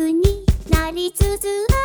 になりつつ